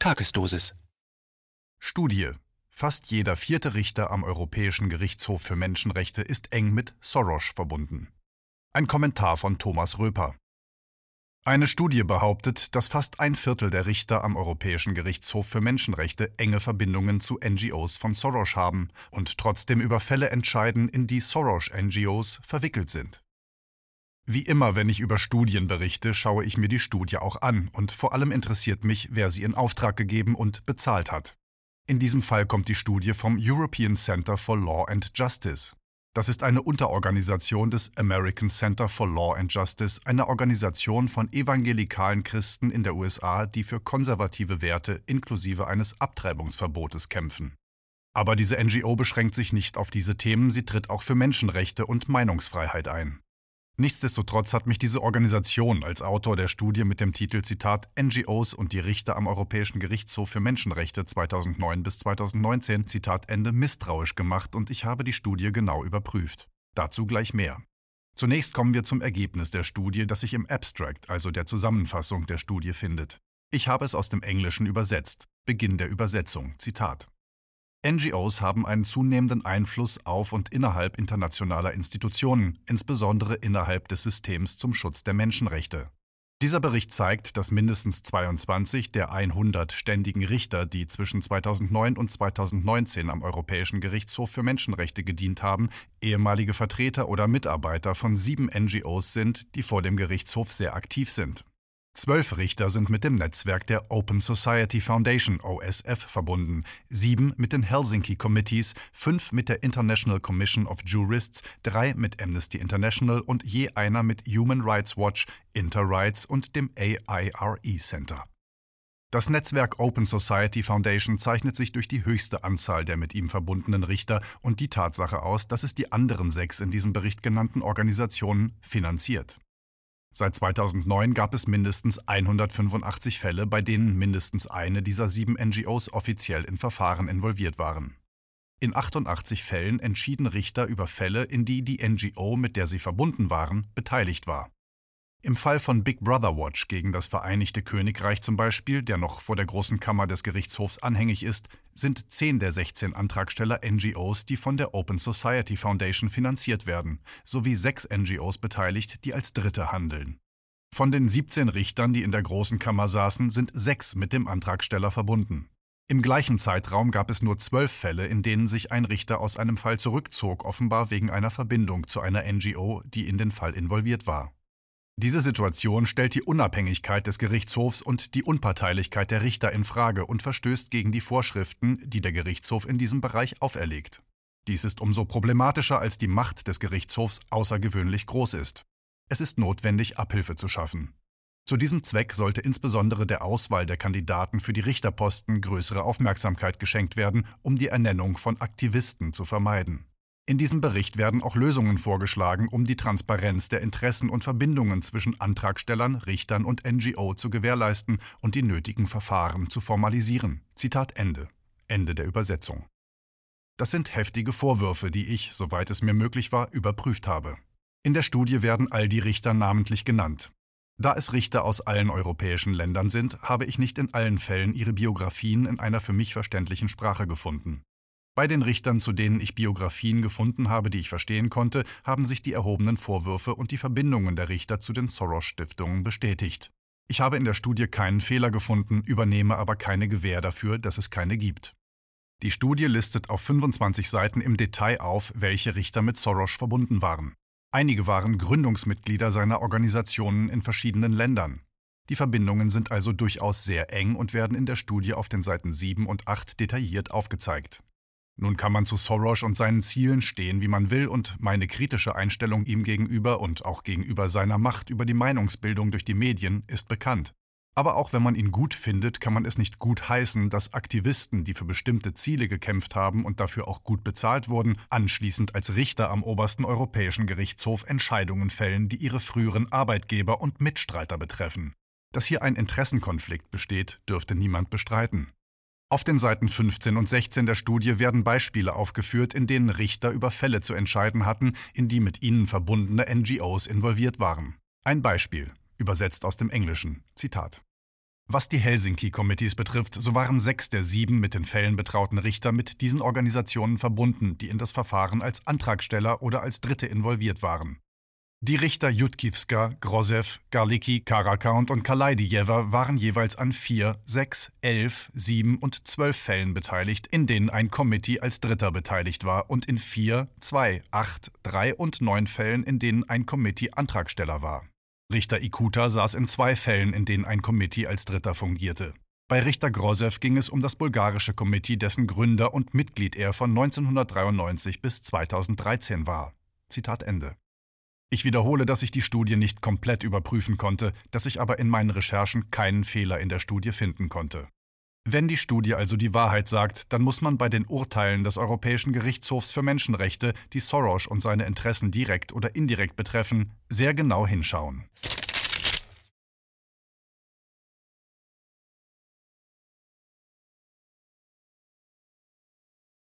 Tagesdosis. Studie. Fast jeder vierte Richter am Europäischen Gerichtshof für Menschenrechte ist eng mit Soros verbunden. Ein Kommentar von Thomas Röper. Eine Studie behauptet, dass fast ein Viertel der Richter am Europäischen Gerichtshof für Menschenrechte enge Verbindungen zu NGOs von Soros haben und trotzdem über Fälle entscheiden, in die Soros-NGOs verwickelt sind. Wie immer, wenn ich über Studien berichte, schaue ich mir die Studie auch an und vor allem interessiert mich, wer sie in Auftrag gegeben und bezahlt hat. In diesem Fall kommt die Studie vom European Center for Law and Justice. Das ist eine Unterorganisation des American Center for Law and Justice, einer Organisation von evangelikalen Christen in der USA, die für konservative Werte inklusive eines Abtreibungsverbotes kämpfen. Aber diese NGO beschränkt sich nicht auf diese Themen, sie tritt auch für Menschenrechte und Meinungsfreiheit ein. Nichtsdestotrotz hat mich diese Organisation als Autor der Studie mit dem Titel Zitat NGOs und die Richter am Europäischen Gerichtshof für Menschenrechte 2009 bis 2019 Zitat Ende misstrauisch gemacht und ich habe die Studie genau überprüft. Dazu gleich mehr. Zunächst kommen wir zum Ergebnis der Studie, das sich im Abstract, also der Zusammenfassung der Studie findet. Ich habe es aus dem Englischen übersetzt. Beginn der Übersetzung. Zitat. NGOs haben einen zunehmenden Einfluss auf und innerhalb internationaler Institutionen, insbesondere innerhalb des Systems zum Schutz der Menschenrechte. Dieser Bericht zeigt, dass mindestens 22 der 100 ständigen Richter, die zwischen 2009 und 2019 am Europäischen Gerichtshof für Menschenrechte gedient haben, ehemalige Vertreter oder Mitarbeiter von sieben NGOs sind, die vor dem Gerichtshof sehr aktiv sind. Zwölf Richter sind mit dem Netzwerk der Open Society Foundation OSF verbunden, sieben mit den Helsinki Committees, fünf mit der International Commission of Jurists, drei mit Amnesty International und je einer mit Human Rights Watch, Interrights und dem AIRE Center. Das Netzwerk Open Society Foundation zeichnet sich durch die höchste Anzahl der mit ihm verbundenen Richter und die Tatsache aus, dass es die anderen sechs in diesem Bericht genannten Organisationen finanziert. Seit 2009 gab es mindestens 185 Fälle, bei denen mindestens eine dieser sieben NGOs offiziell in Verfahren involviert waren. In 88 Fällen entschieden Richter über Fälle, in die die NGO, mit der sie verbunden waren, beteiligt war. Im Fall von Big Brother Watch gegen das Vereinigte Königreich zum Beispiel, der noch vor der Großen Kammer des Gerichtshofs anhängig ist, sind zehn der 16 Antragsteller NGOs, die von der Open Society Foundation finanziert werden, sowie sechs NGOs beteiligt, die als Dritte handeln. Von den 17 Richtern, die in der Großen Kammer saßen, sind sechs mit dem Antragsteller verbunden. Im gleichen Zeitraum gab es nur zwölf Fälle, in denen sich ein Richter aus einem Fall zurückzog, offenbar wegen einer Verbindung zu einer NGO, die in den Fall involviert war. Diese Situation stellt die Unabhängigkeit des Gerichtshofs und die Unparteilichkeit der Richter in Frage und verstößt gegen die Vorschriften, die der Gerichtshof in diesem Bereich auferlegt. Dies ist umso problematischer, als die Macht des Gerichtshofs außergewöhnlich groß ist. Es ist notwendig, Abhilfe zu schaffen. Zu diesem Zweck sollte insbesondere der Auswahl der Kandidaten für die Richterposten größere Aufmerksamkeit geschenkt werden, um die Ernennung von Aktivisten zu vermeiden. In diesem Bericht werden auch Lösungen vorgeschlagen, um die Transparenz der Interessen und Verbindungen zwischen Antragstellern, Richtern und NGO zu gewährleisten und die nötigen Verfahren zu formalisieren. Zitat Ende. Ende der Übersetzung. Das sind heftige Vorwürfe, die ich, soweit es mir möglich war, überprüft habe. In der Studie werden all die Richter namentlich genannt. Da es Richter aus allen europäischen Ländern sind, habe ich nicht in allen Fällen ihre Biografien in einer für mich verständlichen Sprache gefunden. Bei den Richtern, zu denen ich Biografien gefunden habe, die ich verstehen konnte, haben sich die erhobenen Vorwürfe und die Verbindungen der Richter zu den Soros-Stiftungen bestätigt. Ich habe in der Studie keinen Fehler gefunden, übernehme aber keine Gewähr dafür, dass es keine gibt. Die Studie listet auf 25 Seiten im Detail auf, welche Richter mit Soros verbunden waren. Einige waren Gründungsmitglieder seiner Organisationen in verschiedenen Ländern. Die Verbindungen sind also durchaus sehr eng und werden in der Studie auf den Seiten 7 und 8 detailliert aufgezeigt. Nun kann man zu Soros und seinen Zielen stehen, wie man will, und meine kritische Einstellung ihm gegenüber und auch gegenüber seiner Macht über die Meinungsbildung durch die Medien ist bekannt. Aber auch wenn man ihn gut findet, kann man es nicht gut heißen, dass Aktivisten, die für bestimmte Ziele gekämpft haben und dafür auch gut bezahlt wurden, anschließend als Richter am obersten Europäischen Gerichtshof Entscheidungen fällen, die ihre früheren Arbeitgeber und Mitstreiter betreffen. Dass hier ein Interessenkonflikt besteht, dürfte niemand bestreiten. Auf den Seiten 15 und 16 der Studie werden Beispiele aufgeführt, in denen Richter über Fälle zu entscheiden hatten, in die mit ihnen verbundene NGOs involviert waren. Ein Beispiel, übersetzt aus dem Englischen. Zitat. Was die Helsinki-Committees betrifft, so waren sechs der sieben mit den Fällen betrauten Richter mit diesen Organisationen verbunden, die in das Verfahren als Antragsteller oder als Dritte involviert waren. Die Richter Jutkivska, Grozew, Garlicki, Karakaunt und Kalaidijewa waren jeweils an vier, sechs, elf, sieben und zwölf Fällen beteiligt, in denen ein Committee als Dritter beteiligt war, und in vier, zwei, acht, drei und neun Fällen, in denen ein Committee Antragsteller war. Richter Ikuta saß in zwei Fällen, in denen ein Committee als Dritter fungierte. Bei Richter Grozew ging es um das bulgarische Committee, dessen Gründer und Mitglied er von 1993 bis 2013 war. Zitat Ende. Ich wiederhole, dass ich die Studie nicht komplett überprüfen konnte, dass ich aber in meinen Recherchen keinen Fehler in der Studie finden konnte. Wenn die Studie also die Wahrheit sagt, dann muss man bei den Urteilen des Europäischen Gerichtshofs für Menschenrechte, die Soros und seine Interessen direkt oder indirekt betreffen, sehr genau hinschauen.